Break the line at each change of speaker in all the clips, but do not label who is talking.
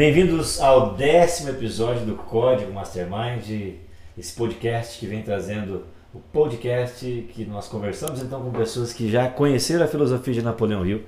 Bem-vindos ao décimo episódio do Código Mastermind, esse podcast que vem trazendo o podcast que nós conversamos então com pessoas que já conheceram a filosofia de Napoleão Hill,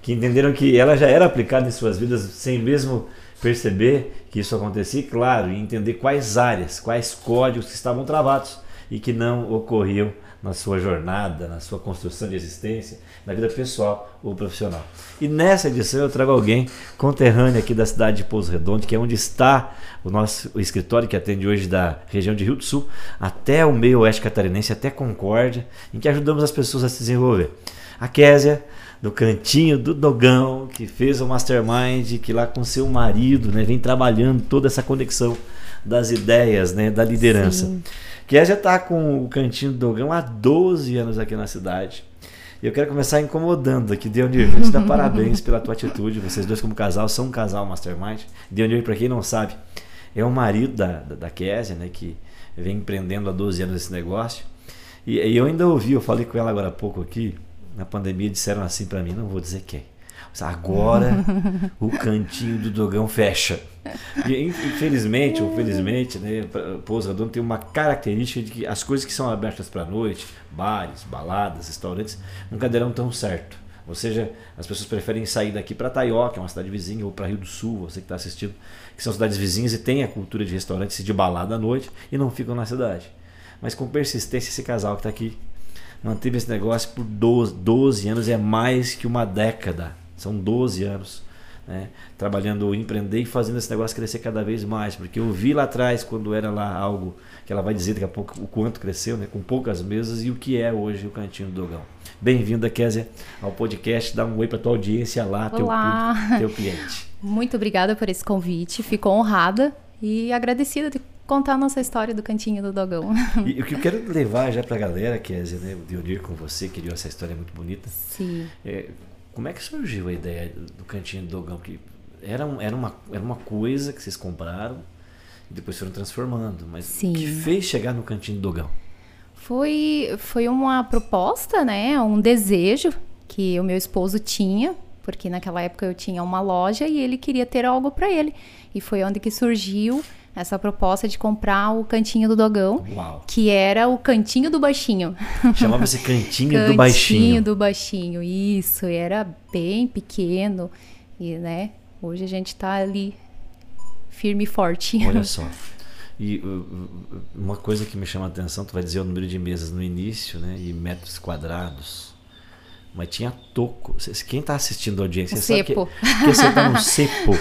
que entenderam que ela já era aplicada em suas vidas sem mesmo perceber que isso acontecia, claro, e entender quais áreas, quais códigos que estavam travados e que não ocorriam na sua jornada, na sua construção de existência, na vida pessoal ou profissional. E nessa edição eu trago alguém conterrâneo aqui da cidade de Pouso Redondo, que é onde está o nosso escritório que atende hoje da região de Rio do Sul até o meio oeste catarinense, até Concórdia, em que ajudamos as pessoas a se desenvolver. A Késia, do cantinho do Dogão, que fez o Mastermind, que lá com seu marido né, vem trabalhando toda essa conexão das ideias, né, da liderança. Sim. Que já está com o Cantinho do Dogão há 12 anos aqui na cidade. E eu quero começar incomodando aqui, Deonir. Vou te dar parabéns pela tua atitude. Vocês dois, como casal, são um casal mastermind. Deonir, para quem não sabe, é o marido da, da, da Késia, né, que vem empreendendo há 12 anos esse negócio. E, e eu ainda ouvi, eu falei com ela agora há pouco aqui, na pandemia, disseram assim para mim, não vou dizer quem Agora o cantinho do dogão fecha. E, infelizmente, ou felizmente, né, Pouso Redondo tem uma característica de que as coisas que são abertas para a noite, bares, baladas, restaurantes, nunca deram tão certo. Ou seja, as pessoas preferem sair daqui para Taió, que é uma cidade vizinha, ou para Rio do Sul, você que está assistindo, que são cidades vizinhas e tem a cultura de restaurantes e de balada à noite e não ficam na cidade. Mas com persistência, esse casal que está aqui manteve esse negócio por 12, 12 anos, é mais que uma década são 12 anos né, trabalhando, empreender e fazendo esse negócio crescer cada vez mais. Porque eu vi lá atrás, quando era lá algo que ela vai dizer daqui a pouco o quanto cresceu, né, com poucas mesas, e o que é hoje o Cantinho do Dogão. Bem-vinda, Kézia, ao podcast. Dá um oi para tua audiência lá, teu, público, teu cliente.
Muito obrigada por esse convite. Fico honrada e agradecida de contar a nossa história do Cantinho do Dogão.
E o que eu quero levar já para a galera, Kézia, né, de unir com você, que deu essa história muito bonita.
Sim.
É, como é que surgiu a ideia do cantinho do dogão? Que era, era, uma, era uma coisa que vocês compraram e depois foram transformando. Mas Sim. o que fez chegar no cantinho do dogão?
Foi, foi uma proposta, né? Um desejo que o meu esposo tinha, porque naquela época eu tinha uma loja e ele queria ter algo para ele. E foi onde que surgiu essa proposta de comprar o cantinho do dogão,
Uau.
que era o cantinho do baixinho.
Chamava-se cantinho, cantinho do baixinho. Cantinho
do baixinho, isso, era bem pequeno e, né, hoje a gente está ali firme e forte.
Olha só. E uh, uma coisa que me chama a atenção, tu vai dizer o número de mesas no início, né, e metros quadrados mas tinha toco. Quem está assistindo a audiência sabe
cepo.
que, que sentar no cepo.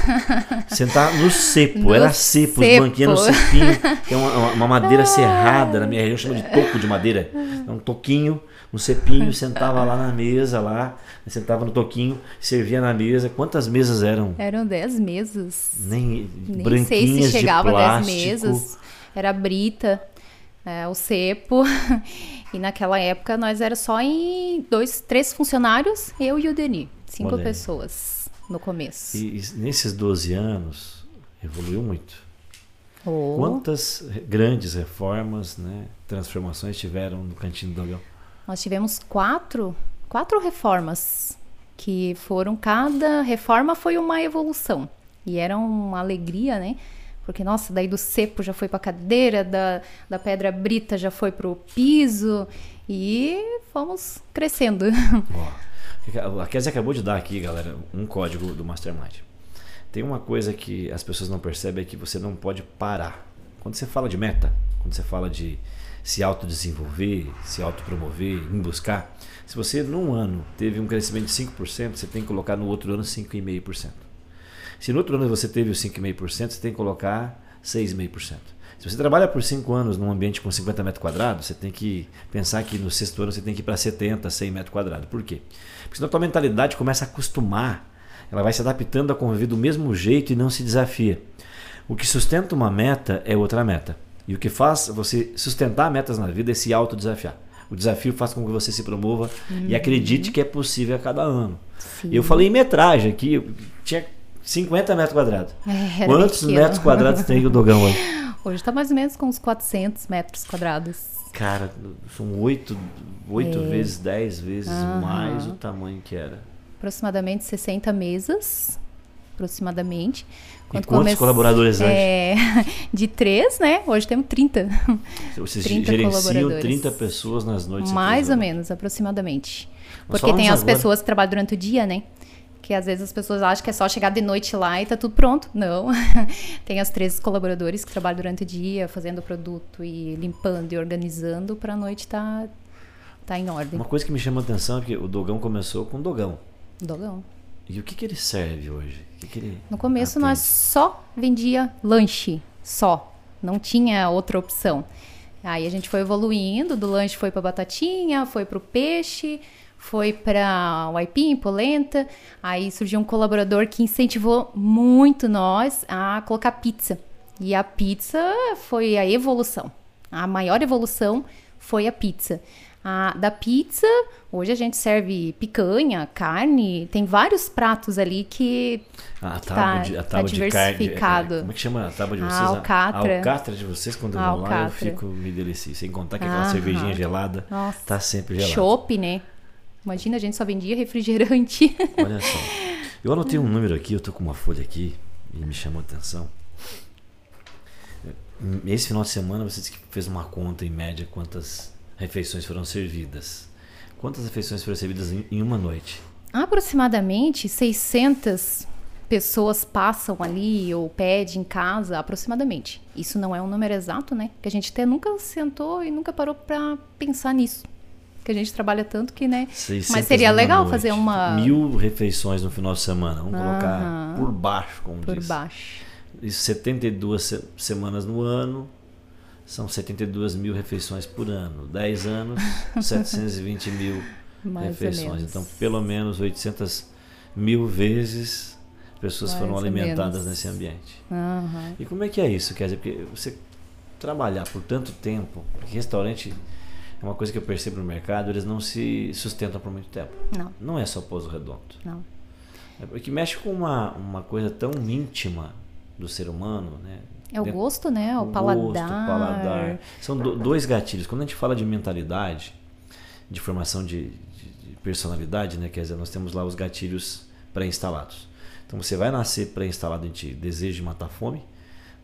Sentar no cepo. No Era cepo, cepo. os banquinhos no cepinho. Tem uma, uma madeira serrada, na minha região chama de toco de madeira. É um toquinho, um cepinho, sentava lá na mesa, lá, sentava no toquinho, servia na mesa. Quantas mesas eram?
Eram dez mesas.
Nem,
Nem sei se chegava
de plástico.
dez mesas. Era brita, é, o cepo. E naquela época nós era só em dois, três funcionários, eu e o Denis. Cinco Olha pessoas no começo.
E, e, nesses 12 anos evoluiu muito.
Oh.
Quantas grandes reformas, né, transformações tiveram no Cantinho do Dogão?
Nós tivemos quatro, quatro reformas que foram cada reforma foi uma evolução e era uma alegria, né? Porque, nossa, daí do cepo já foi para cadeira, da, da pedra brita já foi para o piso e fomos crescendo.
A Kézia acabou de dar aqui, galera, um código do Mastermind. Tem uma coisa que as pessoas não percebem é que você não pode parar. Quando você fala de meta, quando você fala de se autodesenvolver, se autopromover, em buscar, se você num ano teve um crescimento de 5%, você tem que colocar no outro ano 5,5%. Se no outro ano você teve os 5,5%, você tem que colocar 6,5%. Se você trabalha por 5 anos num ambiente com 50 metros quadrados, você tem que pensar que no sexto ano você tem que ir para 70, 100 metros quadrados. Por quê? Porque senão a tua mentalidade começa a acostumar, ela vai se adaptando a conviver do mesmo jeito e não se desafia. O que sustenta uma meta é outra meta. E o que faz você sustentar metas na vida é se autodesafiar. O desafio faz com que você se promova uhum. e acredite que é possível a cada ano. Sim. Eu falei em metragem aqui, tinha 50 metros quadrados. É, Quantos pequeno. metros quadrados tem o dogão hoje?
Hoje está mais ou menos com uns 400 metros quadrados.
Cara, são 8, 8 é. vezes, 10 vezes mais o tamanho que era.
Aproximadamente 60 mesas aproximadamente.
E
Quando
quantos
come-
colaboradores hoje?
É, de três, né? Hoje temos 30.
Vocês
30
gerenciam
colaboradores.
30 pessoas nas noites.
Mais ou menos, aproximadamente.
Nós
Porque tem as
agora-
pessoas que trabalham durante o dia, né? Que às vezes as pessoas acham que é só chegar de noite lá e tá tudo pronto. Não. tem as três colaboradores que trabalham durante o dia, fazendo o produto e limpando e organizando para a noite tá, tá em ordem.
Uma coisa que me chama a atenção é que o Dogão começou com Dogão.
Dogão.
E o que, que ele serve hoje? Que que ele
No começo
atende?
nós só vendia lanche, só. Não tinha outra opção. Aí a gente foi evoluindo, do lanche foi para batatinha, foi para o peixe, foi para o aipim, polenta. Aí surgiu um colaborador que incentivou muito nós a colocar pizza. E a pizza foi a evolução. A maior evolução foi a pizza. A, da pizza, hoje a gente serve picanha, carne, tem vários pratos ali que
Ah, a
tá-
tábua de, a
tá
tábua de carne. é,
diversificado.
como é que chama a tábua de
A
vocês?
alcatra.
A alcatra de vocês, quando eu
A
vou lá, eu fico me delicio. Sem contar que aquela
Aham.
cervejinha gelada
Nossa.
tá sempre gelada.
chopp, né? Imagina, a gente só vendia refrigerante.
Olha só. Eu anotei um número aqui, eu tô com uma folha aqui e me chamou a atenção. Esse final de semana você disse que fez uma conta em média quantas refeições foram servidas. Quantas refeições foram servidas em, uma noite?
Aproximadamente 600 pessoas passam ali ou pedem em casa, aproximadamente. Isso não é um número exato, né? Que a gente até nunca sentou e nunca parou pra pensar nisso. Que a gente trabalha tanto que, né?
600
Mas seria legal
noite.
fazer uma
Mil refeições no final de semana. Vamos colocar por baixo, como
por
diz.
baixo.
Isso 72 se- semanas no ano. São 72 mil refeições por ano. 10 anos, 720 mil
Mais
refeições. Então, pelo menos 800 mil vezes pessoas
Mais
foram alimentadas nesse ambiente.
Aham.
E como é que é isso? Quer dizer, porque você trabalhar por tanto tempo, restaurante é uma coisa que eu percebo no mercado, eles não se sustentam por muito tempo.
Não,
Não é só pouso redondo.
não.
É porque mexe com uma, uma coisa tão íntima do ser humano, né?
É o
Dentro-
gosto, né? O,
gosto,
paladar.
o paladar. São do- dois gatilhos. Quando a gente fala de mentalidade, de formação de, de- de personalidade, né? Quer dizer, nós temos lá os gatilhos pré-instalados. Então você vai nascer pré-instalado em ti desejo de matar fome,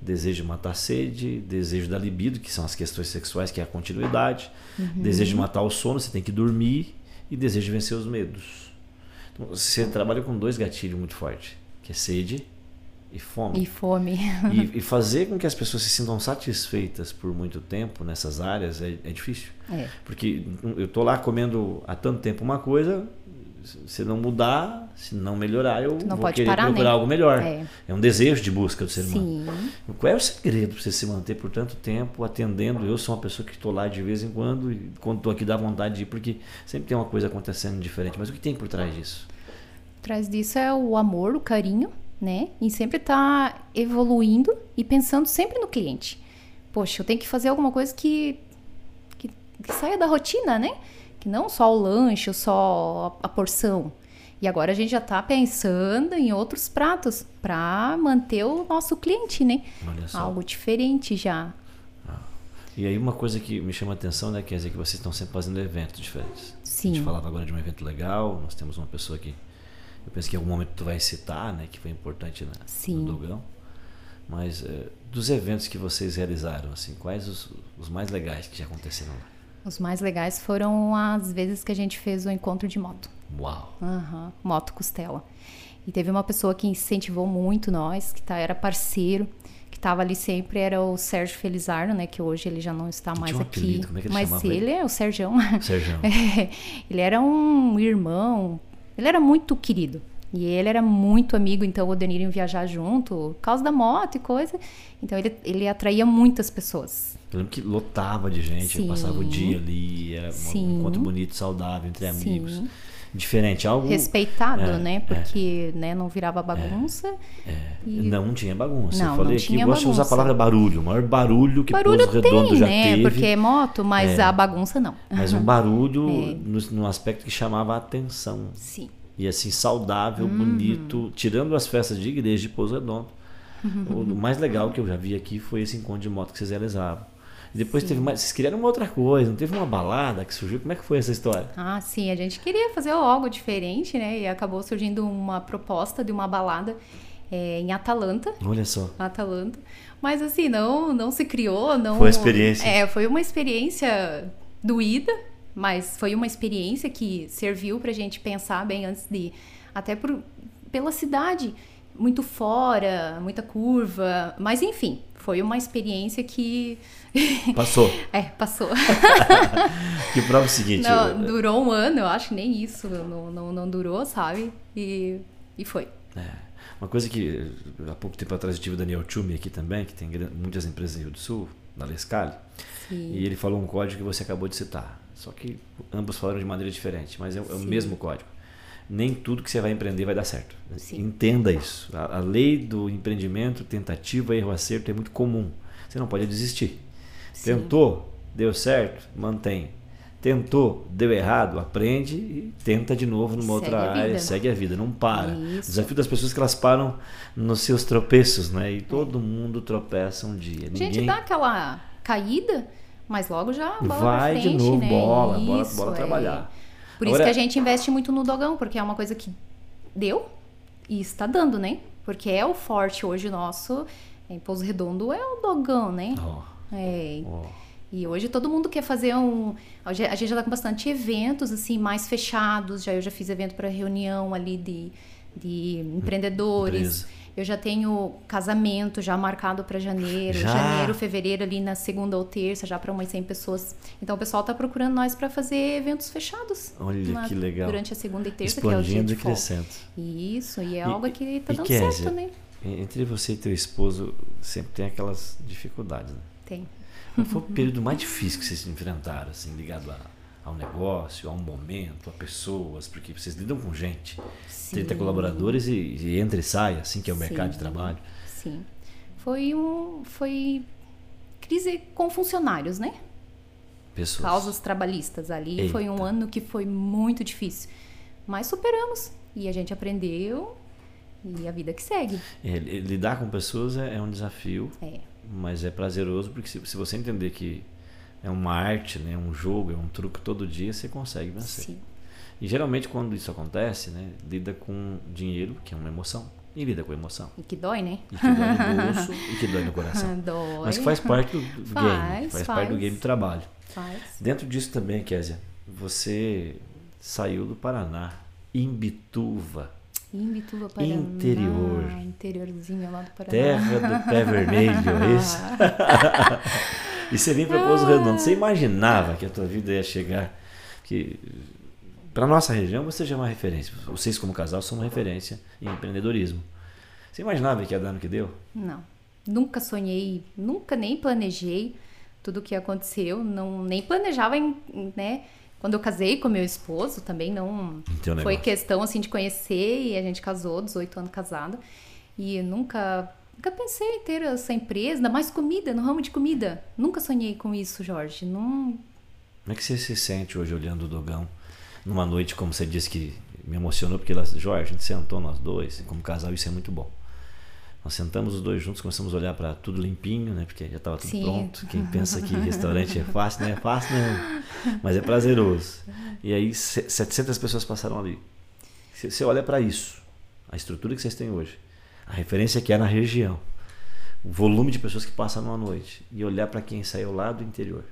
desejo de matar sede, desejo da libido, que são as questões sexuais, que é a continuidade, desejo de matar o sono, você tem que dormir, e desejo de vencer os medos. Então, você trabalha com dois gatilhos muito fortes, que é sede e fome
E fome.
e, e fazer com que as pessoas se sintam satisfeitas por muito tempo nessas áreas é, é difícil.
É.
Porque eu tô lá comendo há tanto tempo uma coisa, se não mudar, se não melhorar, eu
não
vou querer
parar,
procurar
né?
algo melhor.
É.
É um desejo de busca do ser humano.
Sim.
Qual é o segredo para você se manter por tanto tempo atendendo? Eu sou uma pessoa que estou lá de vez em quando e quando estou aqui dá vontade de ir, porque sempre tem uma coisa acontecendo diferente. Mas o que tem por trás disso?
Atrás disso é o amor, o carinho, né? E sempre tá evoluindo e pensando sempre no cliente. Poxa, eu tenho que fazer alguma coisa que, que, que saia da rotina, né? Que não só o lanche, só a, a porção. E agora a gente já tá pensando em outros pratos para manter o nosso cliente, né? Algo diferente já.
E aí uma coisa que me chama a atenção, né, quer dizer que vocês estão sempre fazendo eventos diferentes. A
Sim.
gente falava agora de um evento legal, nós temos uma pessoa que eu penso que em algum momento tu vai citar, né, que foi importante na,
Sim.
no Dogão. Mas eh, dos eventos que vocês realizaram, assim, quais os, os mais legais que já aconteceram lá?
Os mais legais foram as vezes que a gente fez o encontro de moto.
Uau!
Aham, Moto Costela. E teve uma pessoa que incentivou muito nós, que tá, era parceiro, que estava ali sempre, era o Sérgio Felizardo, né? Que hoje ele já não está mais
um
aqui.
apelido, como é que ele
mas
chamava
ele
ele?
é o Sérgio.
Sérgio.
É, ele era um irmão, ele era muito querido. E ele era muito amigo, então o Denir ia viajar junto, por causa da moto e coisa. Então ele, ele atraía muitas pessoas.
Eu lembro que lotava de gente,
Sim.
passava o dia ali, era
Sim.
um encontro bonito, saudável, entre amigos.
Sim.
Diferente, algo.
Respeitado,
é,
né? Porque né, não virava bagunça. E-
Não tinha bagunça.
Não,
eu falei
não
aqui,
tinha
eu gosto de usar a palavra barulho. O maior barulho que
Barulho
Pouso Redondo
tem,
já
né?
teve.
Porque é moto, mas
É.
a bagunça não.
Mas um barulho
É.
no, no aspecto que chamava a atenção.
Sim.
E assim, saudável,
Uhum.
bonito. Tirando as festas de igreja de Pouso Redondo.
Uhum.
O mais legal que eu já vi aqui foi esse encontro de moto que vocês realizavam. E depois teve mais. Vocês queriam uma outra coisa, não teve uma balada que surgiu? Como é que foi essa história?
Ah, sim, a gente queria fazer algo diferente, né? E acabou surgindo uma proposta de uma balada é, em Atalanta.
Olha só.
Atalanta. Mas assim, não, não se criou, não.
Foi uma experiência.
É, foi uma experiência doída, mas foi uma experiência que serviu pra gente pensar bem antes de. Até por, pela cidade, muito fora, muita curva. Mas enfim, foi uma experiência que.
Passou.
é, passou.
que prova o seguinte.
Não,
eu-
durou um ano, eu acho, nem isso. Não, não, não durou, sabe? E, e foi.
É. Uma coisa que há pouco tempo atrás eu tive o Daniel Tchumi aqui também, que tem muitas empresas no Rio do Sul, na Lescale,
Sim.
e ele falou um código que você acabou de citar. Só que ambos falaram de maneira diferente, mas é, o- é o mesmo código. Nem tudo que você vai empreender vai dar certo.
Sim.
Entenda isso. A, a lei do empreendimento, tentativa, erro, acerto é muito comum. Você não pode desistir.
Sim.
Tentou, deu certo, mantém. Tentou, deu errado, aprende e tenta de novo numa
Segue
outra área, segue a vida, não para. O
Isso.
desafio das pessoas é que elas param nos seus tropeços, né? E todo mundo tropeça um dia.
Gente
Ninguém
dá aquela caída, mas logo já bola
vai
frente,
de novo,
né?
bola, bola,
Isso,
bola
é.
trabalhar.
Por isso
Agora-
que a gente investe muito no dogão, porque é uma coisa que deu e está dando, né? Porque é o forte hoje nosso. Em Pouso Redondo é o dogão, né?
Ó,
É,
ó.
e hoje todo mundo quer fazer um. A gente já tá com bastante eventos, assim, mais fechados. Já eu já fiz evento para reunião ali de, de empreendedores.
Empresa.
Eu já tenho casamento já marcado para janeiro,
Já?
janeiro, fevereiro ali na segunda ou terça, já para umas 100 pessoas. Então o pessoal tá procurando nós para fazer eventos fechados.
Olha
na-
que legal.
Durante a segunda e terça, que é o dia
Expandindo
de
e crescendo.
Isso, e é
E-
algo que tá dando
Kézia,
certo, né?
Entre você e teu esposo sempre tem aquelas dificuldades, né?
Tem.
Qual foi o período mais difícil que vocês se enfrentaram, assim, ligado a, ao negócio, a um momento, a pessoas? Porque vocês lidam com gente. 30
Sim.
colaboradores e, e entra e sai, assim que é o mercado de
Sim.
trabalho.
Sim. Foi um. Foi crise com funcionários, né?
Pessoas.
Causas trabalhistas ali. Foi um
Eita.
ano que foi muito difícil. Mas superamos. E a gente aprendeu. E a vida que segue.
É, li- lidar com pessoas é, é um desafio,
É.
mas é prazeroso porque se, se você entender que é uma arte, né, um jogo, é um truque todo dia, você consegue vencer.
Sim.
E geralmente quando isso acontece, né, lida com dinheiro, que é uma emoção, e lida com emoção.
E que dói, né?
E que dói no bolso e que dói no coração.
Dói.
Mas que faz parte do,
Faz,
game, faz, parte do
faz.
game do trabalho.
Faz.
Dentro disso também, Kézia, você saiu do Paraná, Imbituva,
Imbituba, Paraná.
Interior.
Interiorzinho lá do Paraná.
terra do pé vermelho, é isso? E você vem para Pouso Redondo, você imaginava que a tua vida ia chegar que para nossa região você já é uma referência. Vocês como casal são uma referência em empreendedorismo. Você imaginava que ia dar no que deu?
Não. Nunca sonhei, nunca nem planejei tudo o que aconteceu, não nem planejava em, né? Quando eu casei com meu esposo, também não foi questão assim de conhecer e a gente casou, 18 anos casado. E nunca nunca pensei em ter essa empresa, ainda mais comida, no ramo de comida. Nunca sonhei com isso, Jorge. Não,
Como é que você se sente hoje olhando o Dogão numa noite, como você disse que me emocionou, porque ela, Jorge, a gente sentou nós dois, como casal isso é muito bom. Nós sentamos os dois juntos, começamos a olhar para tudo limpinho, né? Porque já estava tudo
Sim.
pronto. Quem pensa que restaurante é fácil, não é fácil, né? Mas é prazeroso. E aí se- 700 pessoas passaram ali. Você olha para isso, a estrutura que vocês têm hoje, a referência que é na região, o volume de pessoas que passam numa noite e olhar para quem saiu lá do interior.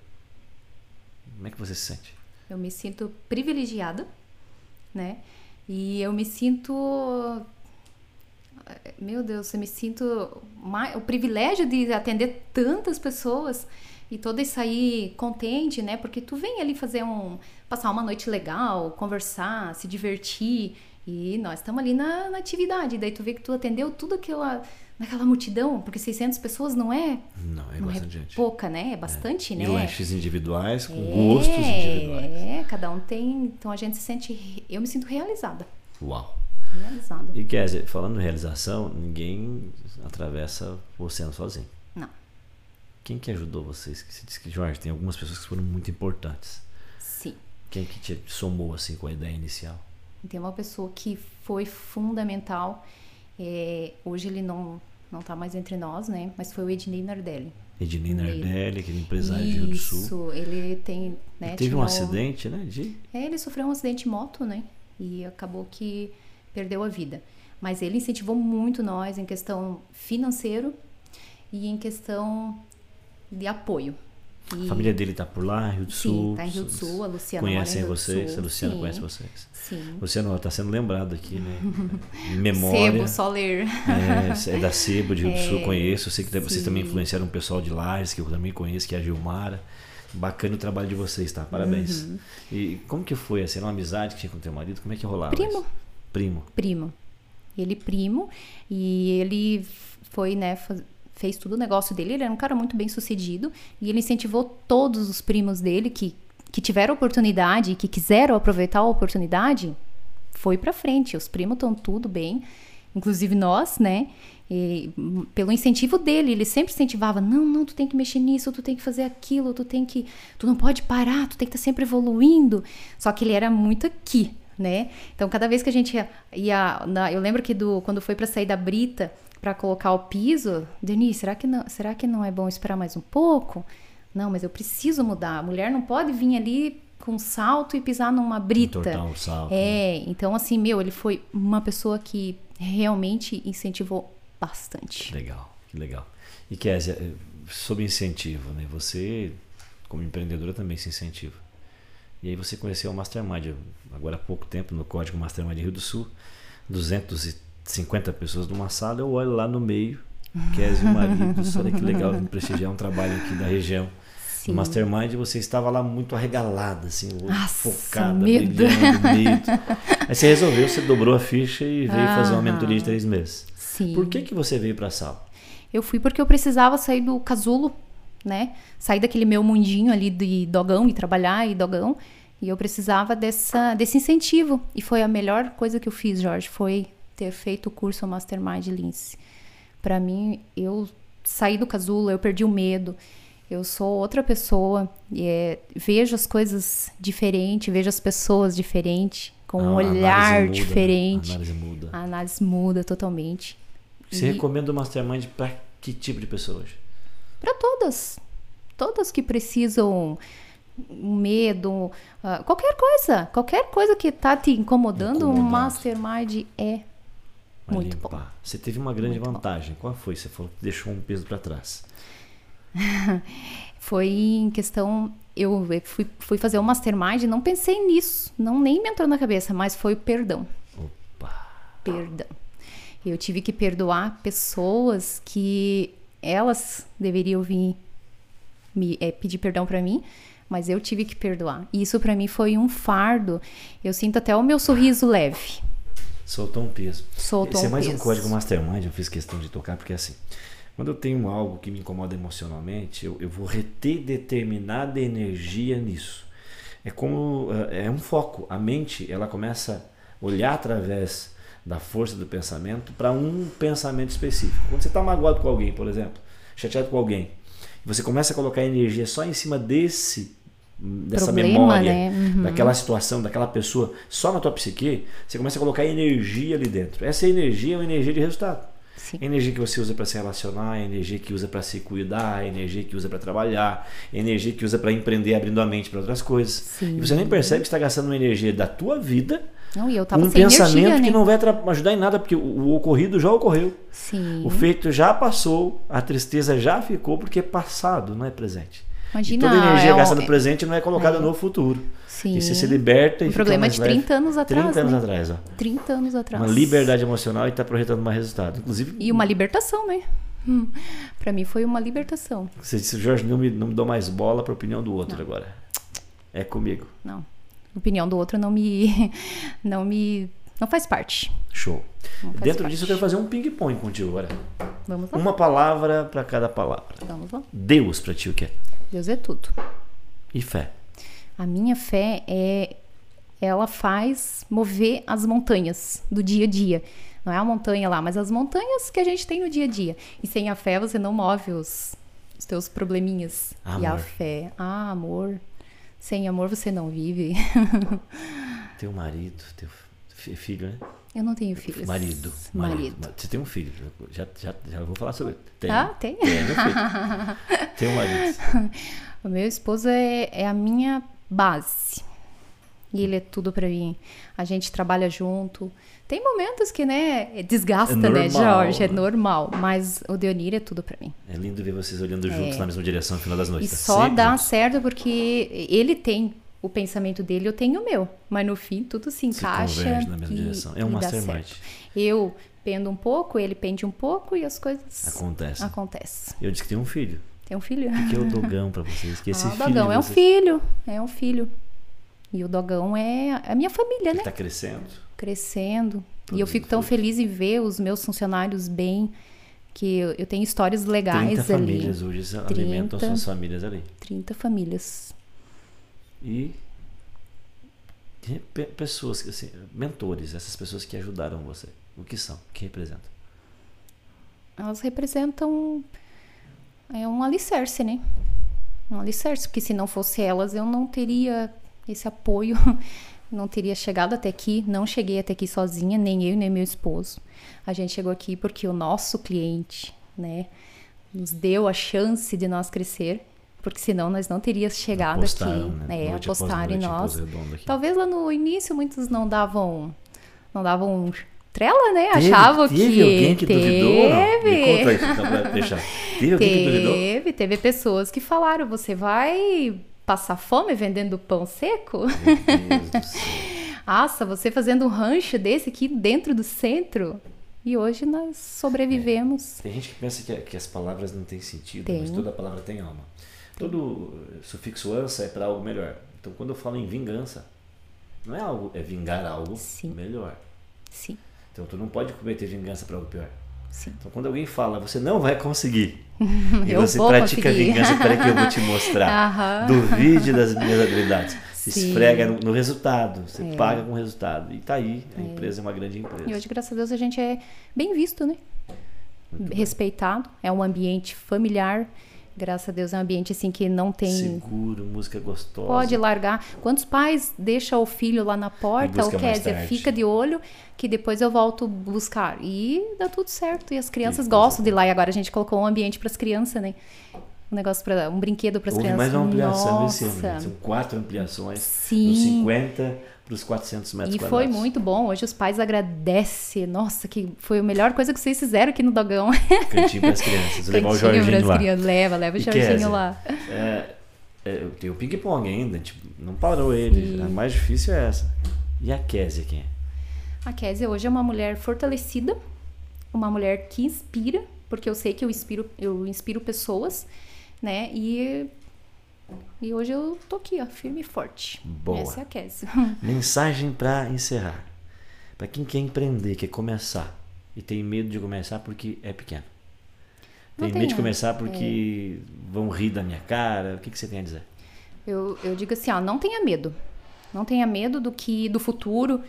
Como é que você se sente?
Eu me sinto privilegiada, né? E eu me sinto. Meu Deus, eu me sinto. mais- O privilégio de atender tantas pessoas e todas sair contente, né? Porque tu vem ali fazer um. passar uma noite legal, conversar, se divertir. E nós estamos ali na, na atividade. Daí tu vê que tu atendeu tudo aquela. naquela multidão, porque 600 pessoas não é,
Não, é
não é
gente.
pouca, né? É bastante, né?
E lanches individuais, com
É,
gostos individuais.
É, cada um tem. Então a gente se sente. Eu me sinto realizada.
Uau!
Realizada.
E quer falando em realização, ninguém atravessa o oceano sozinho.
Não.
Quem que ajudou vocês? Que Você disse que, Jorge, tem algumas pessoas que foram muito importantes.
Sim.
Quem que te somou assim com a ideia inicial?
Tem uma pessoa que foi fundamental. é, hoje ele não não tá mais entre nós, né? Mas foi o Ednei Nardelli.
Ednei. Nardelli, aquele empresário de Rio do Sul.
Isso, ele tem, né?
Ele teve um acidente, né? De...
É, ele sofreu um acidente de moto, né? E acabou que perdeu a vida. Mas ele incentivou muito nós em questão financeiro e em questão de apoio.
E... A família dele está por lá, Rio do Sul.
Sim, está em Rio do Sul, a Luciana
Conhecem vocês, a Luciana Sim. conhece vocês. Sim. Luciano está sendo lembrado aqui, né? Memória.
Sebo, só ler.
É, é da Sebo, de Rio é, do Sul, é, conheço. Eu sei que sim. vocês também influenciaram um pessoal de Lares, que eu também conheço, que é a Gilmara. Bacana o trabalho de vocês, tá? Parabéns. Uhum. E como que foi? Assim, era uma amizade que tinha com teu marido? Como é que rolava
Primo.
Isso? Primo.
Primo. Ele primo. E ele foi, né, fez tudo o negócio dele. Ele era um cara muito bem sucedido. E ele incentivou todos os primos dele que, que tiveram oportunidade, que quiseram aproveitar a oportunidade, foi pra frente. Os primos estão tudo bem. Inclusive nós, né? E, pelo incentivo dele, ele sempre incentivava: não, não, tu tem que mexer nisso, tu tem que fazer aquilo, tu tem que. Tu não pode parar, tu tem que estar tá sempre evoluindo. Só que ele era muito aqui, né? Então, cada vez que a gente ia. ia na, eu lembro que do, quando foi para sair da brita para colocar o piso, Denise, será que, não, será que não é bom esperar mais um pouco? Não, mas eu preciso mudar. A mulher não pode vir ali com salto e pisar numa brita.
Entortar um salto.
É, né? então assim, meu, ele foi uma pessoa que realmente incentivou bastante.
Legal, que legal. E Kézia, eh, sobre incentivo, né? Você, como empreendedora, também se incentiva. E aí você conheceu o Mastermind, agora há pouco tempo, no código Mastermind Rio do Sul, 250 pessoas numa sala, eu olho lá no meio, Kézia e o marido, olha que legal, prestigiar um trabalho aqui da região. Sim. No Mastermind você estava lá muito arregalada, assim,
Nossa,
focada,
medo.
brilhando, medo. Aí você resolveu, você dobrou a ficha e veio ah, fazer uma mentoria de três meses.
Sim.
Por que, que você veio para a sala?
Eu fui porque eu precisava sair do casulo, né? Sair daquele meu mundinho ali de dogão e trabalhar e dogão. E eu precisava dessa, desse incentivo. E foi a melhor coisa que eu fiz, Jorge, foi ter feito o curso Mastermind Lince. Para mim, eu saí do casulo, eu perdi o medo. Eu sou outra pessoa, é, vejo as coisas diferente, vejo as pessoas diferente, com um olhar muda, diferente.
A análise muda.
A análise muda totalmente.
Você e... recomenda o Mastermind para que tipo de pessoas?
Para todas. Todas que precisam medo, uh, qualquer coisa, qualquer coisa que tá te incomodando, o Mastermind é Vai muito limpar. bom.
Você teve uma grande muito vantagem. Bom. Qual foi? Você falou que deixou um peso para trás.
foi em questão. Eu fui, fui fazer o mastermind, não pensei nisso, não nem me entrou na cabeça, mas foi o perdão.
Opa!
Perdão. Eu tive que perdoar pessoas que elas deveriam vir me, é, pedir perdão para mim, mas eu tive que perdoar. E isso para mim foi um fardo. Eu sinto até o meu sorriso leve.
Soltou um peso.
Soltou
Esse
um
é mais
peso.
um código mastermind, eu fiz questão de tocar, porque assim, quando eu tenho algo que me incomoda emocionalmente, eu, eu vou reter determinada energia nisso. É como é, é um foco. A mente ela começa a olhar através da força do pensamento para um pensamento específico. Quando você está magoado com alguém, por exemplo, chateado com alguém, você começa a colocar energia só em cima desse dessa Problema, memória, né? uhum. daquela situação, daquela pessoa, só na tua psique, você começa a colocar energia ali dentro. Essa energia é uma energia de resultado. Sim. A energia que você usa para se relacionar, a energia que usa para se cuidar, a energia que usa para trabalhar, a energia que usa para empreender abrindo a mente para outras coisas. Sim. E você nem percebe que está gastando uma energia da tua vida
não, e eu tava
um pensamento energia, que né? não vai ajudar em nada, porque o, o, ocorrido já ocorreu.
Sim.
O feito já passou, a tristeza já ficou, porque é passado, não é presente.
Imagina,
e toda a energia é gastada no presente não é colocada é. no futuro.
Sim.
E você se liberta e
um problema de 30 leve. anos atrás.
30 anos
né?
atrás, ó.
30 anos atrás.
Uma liberdade emocional e está projetando mais resultado. Inclusive.
E uma libertação, né? Hum. Para mim foi uma libertação.
Você disse, Jorge, não me, não me dou mais bola para a opinião do outro não. agora. É comigo.
Não. A opinião do outro não me. Não me. Não faz parte.
Show. Faz Dentro parte. disso, eu quero fazer um ping-pong contigo agora.
Vamos lá.
Uma palavra para cada palavra.
Vamos lá.
Deus para ti o que é?
Deus é tudo.
E fé?
A minha fé é ela faz mover as montanhas do dia a dia. Não é a montanha lá, mas as montanhas que a gente tem no dia a dia. E sem a fé você não move os, os teus probleminhas.
Amor.
E a fé, ah, amor. Sem amor você não vive.
teu marido, teu filho, né?
Eu não tenho filhos.
Marido. Marido. marido. Você tem um filho. Já, já, já vou falar sobre ele.
Tem. Ah, tem?
Tem, meu filho. tem um marido.
O meu esposo é, é a minha base. E ele é tudo pra mim. A gente trabalha junto. Tem momentos que, né, desgasta,
É
né, Jorge? É
né?
normal. Mas o Deonir é tudo pra mim.
É lindo ver vocês olhando juntos na mesma direção no final das
É. E
noites. tá
só dá
juntos.
certo porque ele tem o pensamento dele, eu tenho o meu. Mas no fim tudo se
Se
encaixa.
converge na mesma
e-
direção. É um mastermind.
Eu pendo um pouco, ele pende um pouco e as coisas
Acontece.
acontecem.
Eu disse que tem um filho.
Tem um filho.
O que é o dogão pra vocês? Que esse
ah, o Dogão
de
é um
vocês-
filho. É um filho. E o Dogão é a minha família,
Ele
né?
tá crescendo.
Crescendo. E eu fico tão feliz em ver os meus funcionários bem. Que eu, tenho histórias
30
legais ali.
famílias hoje alimentam
30.
suas famílias ali.
30 famílias.
E pe- pessoas, assim, mentores, essas pessoas que ajudaram você. O que são? O que representam?
elas representam é um alicerce, né? Um alicerce, porque se não fosse elas, eu não teria esse apoio, não teria chegado até aqui, não cheguei até aqui sozinha, nem eu nem meu esposo. A gente chegou aqui porque o nosso cliente, né, nos deu a chance de nós crescer, porque senão nós não teríamos chegado
Apostaram,
aqui,
né? após
apostaram em nós. Talvez lá no início muitos não davam não davam trela, né?
Teve-
Achavam
teve
que
alguém que duvidou ou não? Me
teve.
conta isso, então, pra deixar. Teve alguém que duvidou?
Teve, teve pessoas que falaram: você vai passar fome vendendo pão seco?
Meu Deus do céu.
Nossa, você fazendo um rancho desse aqui dentro do centro? E hoje nós sobrevivemos.
Tem gente que pensa que, que as palavras não têm sentido,
Tem.
mas toda palavra tem alma. Todo sufixo ança é para algo melhor. Então, quando eu falo em vingança, não é algo, é vingar algo
Sim.
melhor.
Sim,
Então, tu não pode cometer vingança para algo pior.
sim.
Então, quando alguém fala, você não vai conseguir, e você pratica
conseguir.
vingança, peraí que eu vou te mostrar. Duvide das minhas habilidades. Se
Sim.
esfrega no, no resultado, você
É.
paga com o resultado. E tá aí, a empresa é uma grande empresa.
E hoje, graças a Deus, a gente é bem visto, né?
Muito bem.
Respeitado. É um ambiente familiar. Graças a Deus é um ambiente assim que não tem.
Seguro, música gostosa.
Pode largar. Quantos pais deixam o filho lá na porta? Ou quer dizer,
tarde.
fica de olho que depois eu volto buscar. E dá tudo certo. E as crianças
coisa
gostam de ir lá. E agora a gente colocou um ambiente para as crianças, né? Um negócio para um brinquedo para as crianças.
mais uma ampliação esse ano.
Nossa.
São quatro ampliações.
Sim.
Dos 50 para os 400 metros
E foi
quadrados.
muito bom. Hoje os pais agradecem. Nossa, que foi a melhor coisa que vocês fizeram aqui no Dogão.
Cantinho para as crianças. Levar o
Cantinho
Jorginho lá.
crianças. Leva, leva o
E
Jorginho
Kézia?
lá.
É, é, tem o ping-pong ainda. Tipo, não parou ele.
Sim.
A mais difícil é essa. E a Kézia quem é?
A Kézia hoje é uma mulher fortalecida, uma mulher que inspira, porque eu sei que eu inspiro, eu inspiro pessoas, né? E, e hoje eu tô aqui, ó, firme e forte.
Boa.
Essa é a Kézia.
Mensagem para encerrar. Para quem quer empreender, quer começar e tem medo de começar porque é pequeno.
Não
Tem medo de
tenha.
começar porque vão rir da minha cara. O que, que você tem a dizer?
Eu, eu digo assim, ó, não tenha medo. Não tenha medo do que do futuro.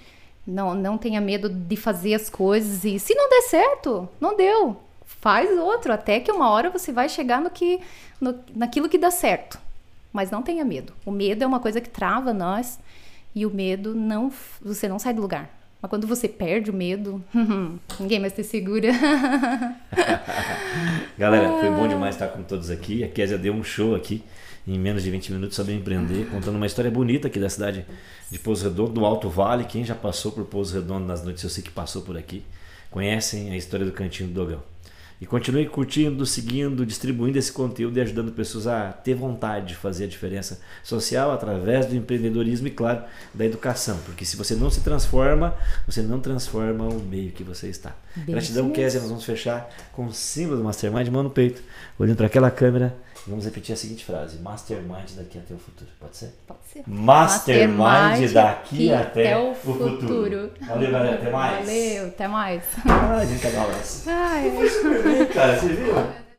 Não, não tenha medo de fazer as coisas e se não der certo, não deu. Faz outro, até que uma hora você vai chegar no que no, naquilo que dá certo. Mas não tenha medo. O medo é uma coisa que trava nós e o medo não você não sai do lugar. Mas quando você perde o medo, ninguém mais te segura.
Galera, foi bom demais estar com todos aqui. A Kézia deu um show aqui em menos de 20 minutos sobre empreender, contando uma história bonita aqui da cidade de Pouso Redondo, do Alto Vale. Quem já passou por Pouso Redondo nas noites, eu sei que passou por aqui, conhecem a história do Cantinho do Dogão. E continue curtindo, seguindo, distribuindo esse conteúdo e ajudando pessoas a ter vontade de fazer a diferença social através do empreendedorismo e, claro, da educação. Porque se você não se transforma, você não transforma o meio que você está.
Bem
Gratidão, Kézia. Nós vamos fechar com o símbolo do Mastermind, mão no peito, olhando para aquela câmera vamos repetir a seguinte frase: Mastermind daqui até o futuro. Pode ser?
Pode ser.
Mastermind,
Mastermind
daqui
até
até,
o
futuro.
futuro.
Valeu, galera. Até mais.
Valeu, até mais.
Ah, a gente tá abraço.
Ai,
Cara, você viu?